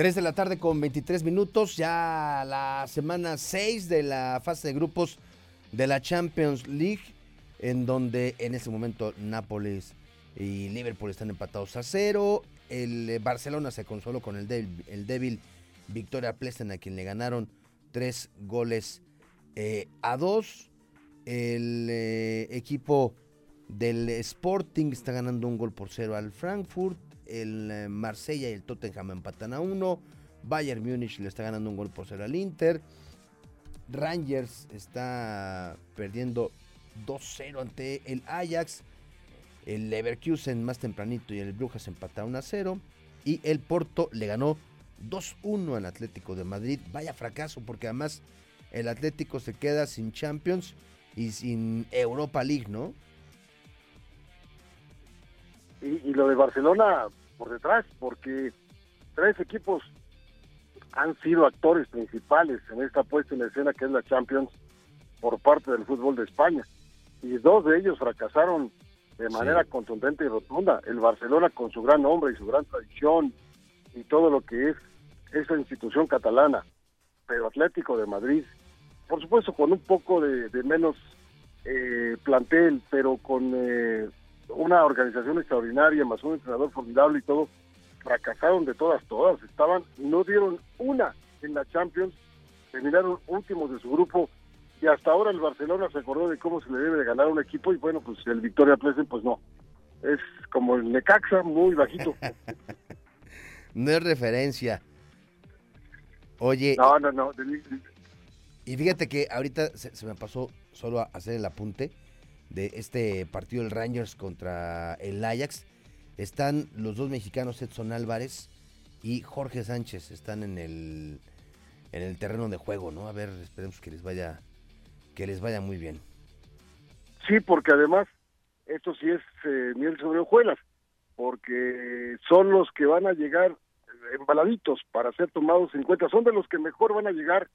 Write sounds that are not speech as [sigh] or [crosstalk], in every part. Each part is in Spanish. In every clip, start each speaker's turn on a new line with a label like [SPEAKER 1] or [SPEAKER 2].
[SPEAKER 1] 3 de la tarde con 23 minutos, ya la semana 6 de la fase de grupos de la Champions League, en donde en este momento Nápoles y Liverpool están empatados a cero. El eh, Barcelona se consoló con el débil, el débil Victoria Plesten, a quien le ganaron tres goles eh, a dos. El eh, equipo del Sporting está ganando un gol por cero al Frankfurt. El Marsella y el Tottenham empatan a uno. Bayern Múnich le está ganando un gol por cero al Inter. Rangers está perdiendo 2-0 ante el Ajax. El Leverkusen más tempranito y el Brujas empataron a 0. Y el Porto le ganó 2-1 al Atlético de Madrid. Vaya fracaso porque además el Atlético se queda sin Champions y sin Europa League, ¿no?
[SPEAKER 2] Y, lo de Barcelona por detrás, porque tres equipos han sido actores principales en esta puesta en escena que es la Champions por parte del fútbol de España. Y dos de ellos fracasaron de manera contundente y rotunda. El Barcelona con su gran nombre y su gran tradición y todo lo que es esa institución catalana, pero Atlético de Madrid, por supuesto con un poco de, menos eh, plantel, pero con eh, una organización extraordinaria, más un entrenador formidable y todo, fracasaron de todas, todas, estaban, no dieron una en la Champions, terminaron últimos de su grupo y hasta ahora el Barcelona se acordó de cómo se le debe de ganar a un equipo y bueno, pues el Victoria Plesen pues no, es como el Necaxa, muy bajito. [laughs]
[SPEAKER 1] no es referencia. Oye.
[SPEAKER 2] No, no, no.
[SPEAKER 1] Y fíjate que ahorita se, me pasó solo a hacer el apunte de este partido del Rangers contra el Ajax. Están los dos mexicanos, Edson Álvarez y Jorge Sánchez, están en el, en el terreno de juego, ¿no? A ver, esperemos que les vaya que les vaya muy bien.
[SPEAKER 2] Sí, porque además esto sí es eh, miel sobre hojuelas, porque son los que van a llegar embaladitos para ser tomados en cuenta, son de los que mejor van a llegar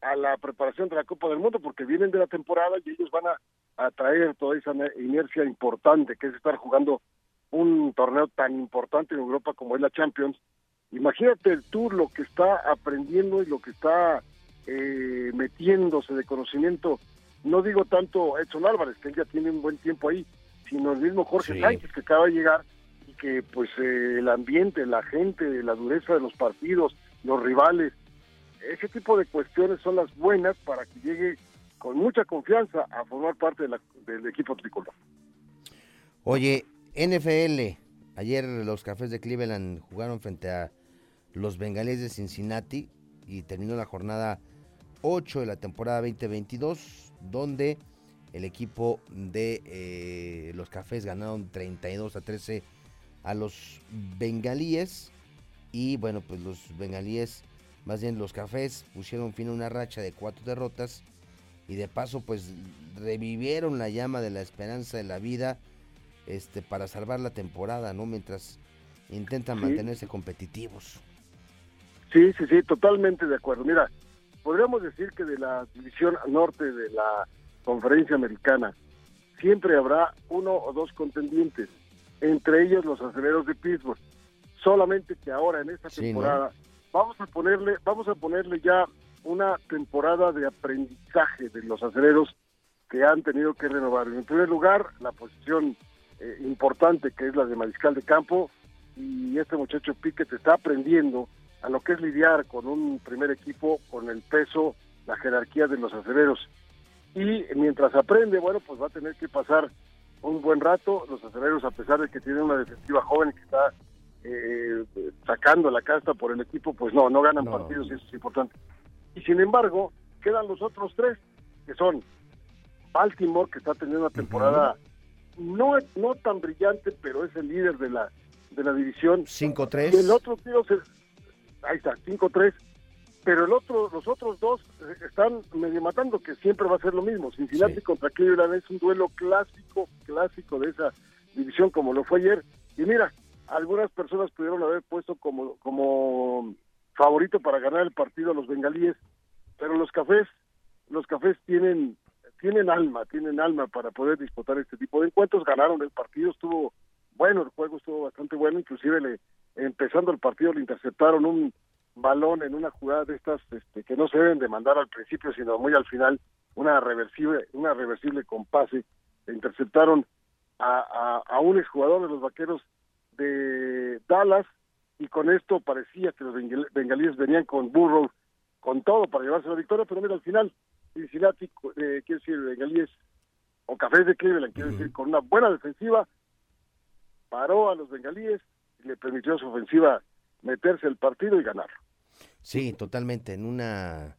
[SPEAKER 2] a la preparación de la Copa del Mundo porque vienen de la temporada y ellos van a, traer toda esa inercia importante que es estar jugando un torneo tan importante en Europa como es la Champions. Imagínate tú lo que está aprendiendo y lo que está eh, metiéndose de conocimiento, no digo tanto Edson Álvarez, que él ya tiene un buen tiempo ahí, sino el mismo Jorge Sánchez que acaba de llegar y que pues eh, el ambiente, la gente, la dureza de los partidos, los rivales, ese tipo de cuestiones son las buenas para que llegue con mucha confianza a formar parte del equipo tricolor.
[SPEAKER 1] Oye, NFL, ayer los Cafés de Cleveland jugaron frente a los Bengalíes de Cincinnati y terminó la jornada 8 de la temporada 2022, donde el equipo de eh, los Cafés ganaron 32 a 13 a los Bengalíes y bueno, pues los Bengalíes, más bien los Cafés, pusieron fin a una racha de cuatro derrotas y de paso pues revivieron la llama de la esperanza de la vida este para salvar la temporada, ¿no? Mientras intentan mantenerse competitivos.
[SPEAKER 2] Sí, sí, sí, totalmente de acuerdo. Mira, podríamos decir que de la división norte de la conferencia americana siempre habrá uno o dos contendientes, entre ellos los aceleros de Pittsburgh. Solamente que ahora en esta temporada vamos a ponerle, vamos a ponerle ya una temporada de aprendizaje de los aceleros que han tenido que renovar. En primer lugar, la posición eh, importante que es la de mariscal de campo y este muchacho Piquet está aprendiendo a lo que es lidiar con un primer equipo, con el peso, la jerarquía de los aceleros. Y mientras aprende, bueno, pues va a tener que pasar un buen rato. Los aceleros, a pesar de que tienen una defensiva joven que está eh, sacando la casta por el equipo, pues no, no ganan partidos y eso es importante. Y sin embargo, quedan los otros tres, que son Baltimore, que está teniendo una temporada no, no tan brillante, pero es el líder de la, de la división.
[SPEAKER 1] 5-3.
[SPEAKER 2] Y el otro tío se, ahí está, 5-3. Pero el otro, los otros dos eh, están medio matando, que siempre va a ser lo mismo. Cincinnati contra Cleveland es un duelo clásico, clásico de esa división como lo fue ayer. Y mira, algunas personas pudieron haber puesto como, como favorito para ganar el partido a los bengalíes, pero los cafés, los cafés tienen, tienen alma, tienen alma para poder disputar este tipo de encuentros. Ganaron el partido, estuvo bueno, el juego estuvo bastante bueno, inclusive le, empezando el partido le interceptaron un balón en una jugada de estas este, que no se deben de mandar al principio, sino muy al final, una reversible, una reversible con pase. Interceptaron a, a, a un exjugador de los vaqueros de Dallas y con esto parecía que los bengalíes venían con Burrow con todo para llevarse la victoria, pero mira, al final Cincinnati, eh, quiere decir, bengalíes o Cafés de Cleveland, quiere decir, con una buena defensiva, paró a los bengalíes y le permitió a su ofensiva meterse el partido y ganar.
[SPEAKER 1] Sí, totalmente, en una,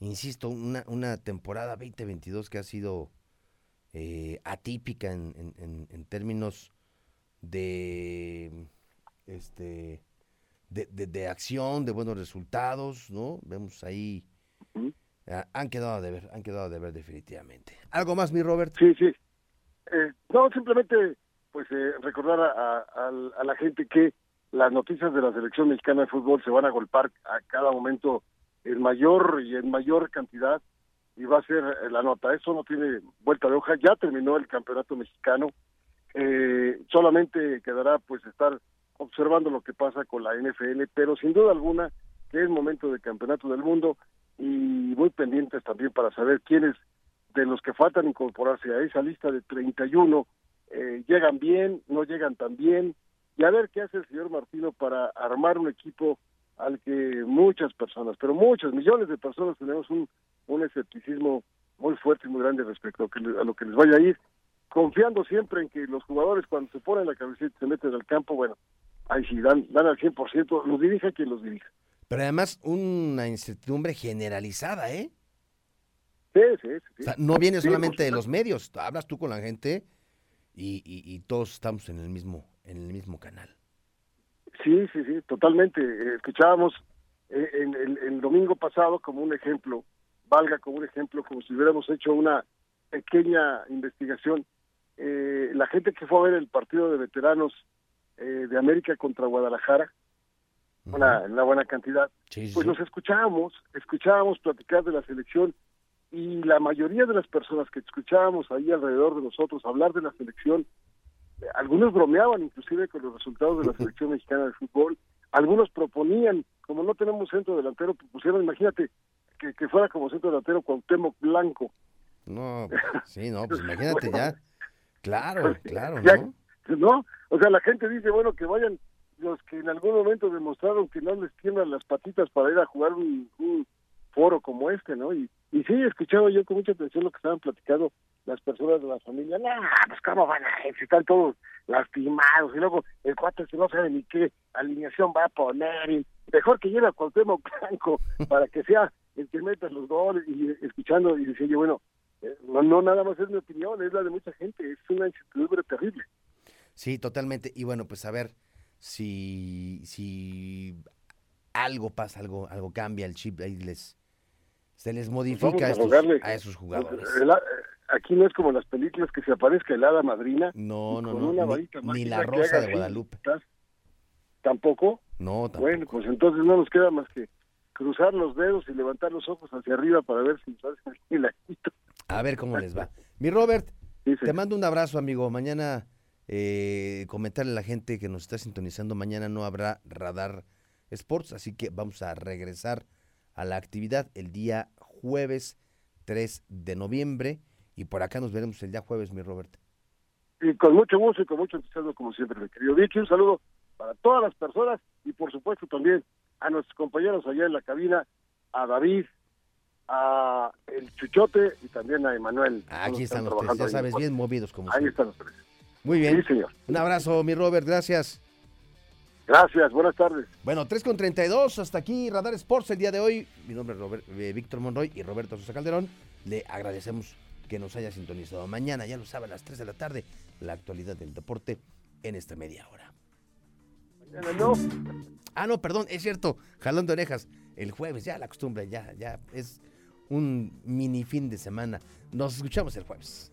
[SPEAKER 1] insisto, una, una temporada 2022 que ha sido eh, atípica en, en, en términos de este de, de, acción, de buenos resultados, ¿no? Vemos ahí han quedado de ver, han quedado de ver definitivamente. ¿Algo más, mi Robert?
[SPEAKER 2] Sí, sí. Eh, no, simplemente pues eh, recordar a, a, la gente que las noticias de la selección mexicana de fútbol se van a golpar a cada momento en mayor y en mayor cantidad y va a ser eh, la nota. Eso no tiene vuelta de hoja. Ya terminó el campeonato mexicano. Eh, solamente quedará pues estar observando lo que pasa con la NFL, pero sin duda alguna que es momento de campeonato del mundo y muy pendientes también para saber quiénes de los que faltan incorporarse a esa lista de 31 eh, llegan bien, no llegan tan bien, y a ver qué hace el señor Martino para armar un equipo al que muchas personas, pero muchas, millones de personas tenemos un, un escepticismo muy fuerte y muy grande respecto a, que, a lo que les vaya a ir, confiando siempre en que los jugadores cuando se ponen la cabecita y se meten al campo, bueno, ahí sí, dan, dan al 100%, los dirija quien los dirija.
[SPEAKER 1] Pero además una incertidumbre generalizada, ¿eh?
[SPEAKER 2] Sí, sí,
[SPEAKER 1] sí. O sea, no viene solamente de los medios, hablas tú con la gente y, y, todos estamos en el mismo en el mismo canal.
[SPEAKER 2] Sí, sí, sí, totalmente. Eh, escuchábamos eh, en, el domingo pasado como un ejemplo, valga como un ejemplo, como si hubiéramos hecho una pequeña investigación. Eh, la gente que fue a ver el partido de veteranos eh, de América contra Guadalajara, una, una buena cantidad, pues nos escuchábamos, escuchábamos platicar de la selección y la mayoría de las personas que escuchábamos ahí alrededor de nosotros hablar de la selección, eh, algunos bromeaban inclusive con los resultados de la [laughs] selección mexicana de fútbol, algunos proponían, como no tenemos centro delantero, pusieron, imagínate, que, que fuera como centro delantero Cuauhtémoc Blanco.
[SPEAKER 1] No, pues, [laughs] sí, no, pues imagínate ya. Claro, claro, ¿no?
[SPEAKER 2] ¿No? O sea, la gente dice, bueno, que vayan los que en algún momento demostraron que no les tiemblan las patitas para ir a jugar un, foro como este, ¿no? Y, y sí, escuchado yo con mucha atención lo que estaban platicando las personas de la familia. No, pues cómo van a ir, si están todos lastimados, y luego el cuate si no sabe ni qué alineación va a poner, y mejor que lleve a Cuauhtémoc Blanco [laughs] para que sea el que meta los goles, y escuchando, y decía yo, bueno, eh, no, no nada más es mi opinión, es la de mucha gente, es una incertidumbre terrible.
[SPEAKER 1] Sí, totalmente. Y bueno, pues a ver si, si algo pasa, algo, algo cambia, el chip ahí les, se les modifica a, esos jugadores.
[SPEAKER 2] aquí no es como las películas que se aparezca el hada madrina.
[SPEAKER 1] No, no, no. Ni, la rosa de Guadalupe.
[SPEAKER 2] ¿Tampoco?
[SPEAKER 1] No, tampoco.
[SPEAKER 2] Bueno, pues entonces no nos queda más que cruzar los dedos y levantar los ojos hacia arriba para ver si nos el [laughs]
[SPEAKER 1] A ver cómo les va. Mi Robert, te mando un abrazo, amigo. Mañana eh, comentarle a la gente que nos está sintonizando, mañana no habrá Radar Sports, así que vamos a regresar a la actividad el día jueves 3 de noviembre y por acá nos veremos el día jueves, mi Robert.
[SPEAKER 2] Y con mucho gusto y con mucho entusiasmo, como siempre, mi querido Vicky. Un saludo para todas las personas y, por supuesto, también a nuestros compañeros allá en la cabina, a David, a el Chuchote y también a Emanuel.
[SPEAKER 1] Aquí están los tres, ya sabes, bien movidos como
[SPEAKER 2] Ahí están los tres.
[SPEAKER 1] Muy bien.
[SPEAKER 2] Sí, señor.
[SPEAKER 1] Un abrazo, mi Robert, gracias.
[SPEAKER 2] Gracias, buenas tardes.
[SPEAKER 1] Bueno, 3 con 32, hasta aquí Radar Sports el día de hoy. Mi nombre es Robert, eh, Víctor Monroy y Roberto Sosa Calderón. Le agradecemos que nos haya sintonizado. Mañana, ya lo sabe, a las 3 de la tarde, la actualidad del deporte en esta media hora.
[SPEAKER 2] Mañana no.
[SPEAKER 1] Ah, no, perdón, es cierto, jalón de orejas. El jueves, ya la costumbre, ya, ya es un mini fin de semana. Nos escuchamos el jueves.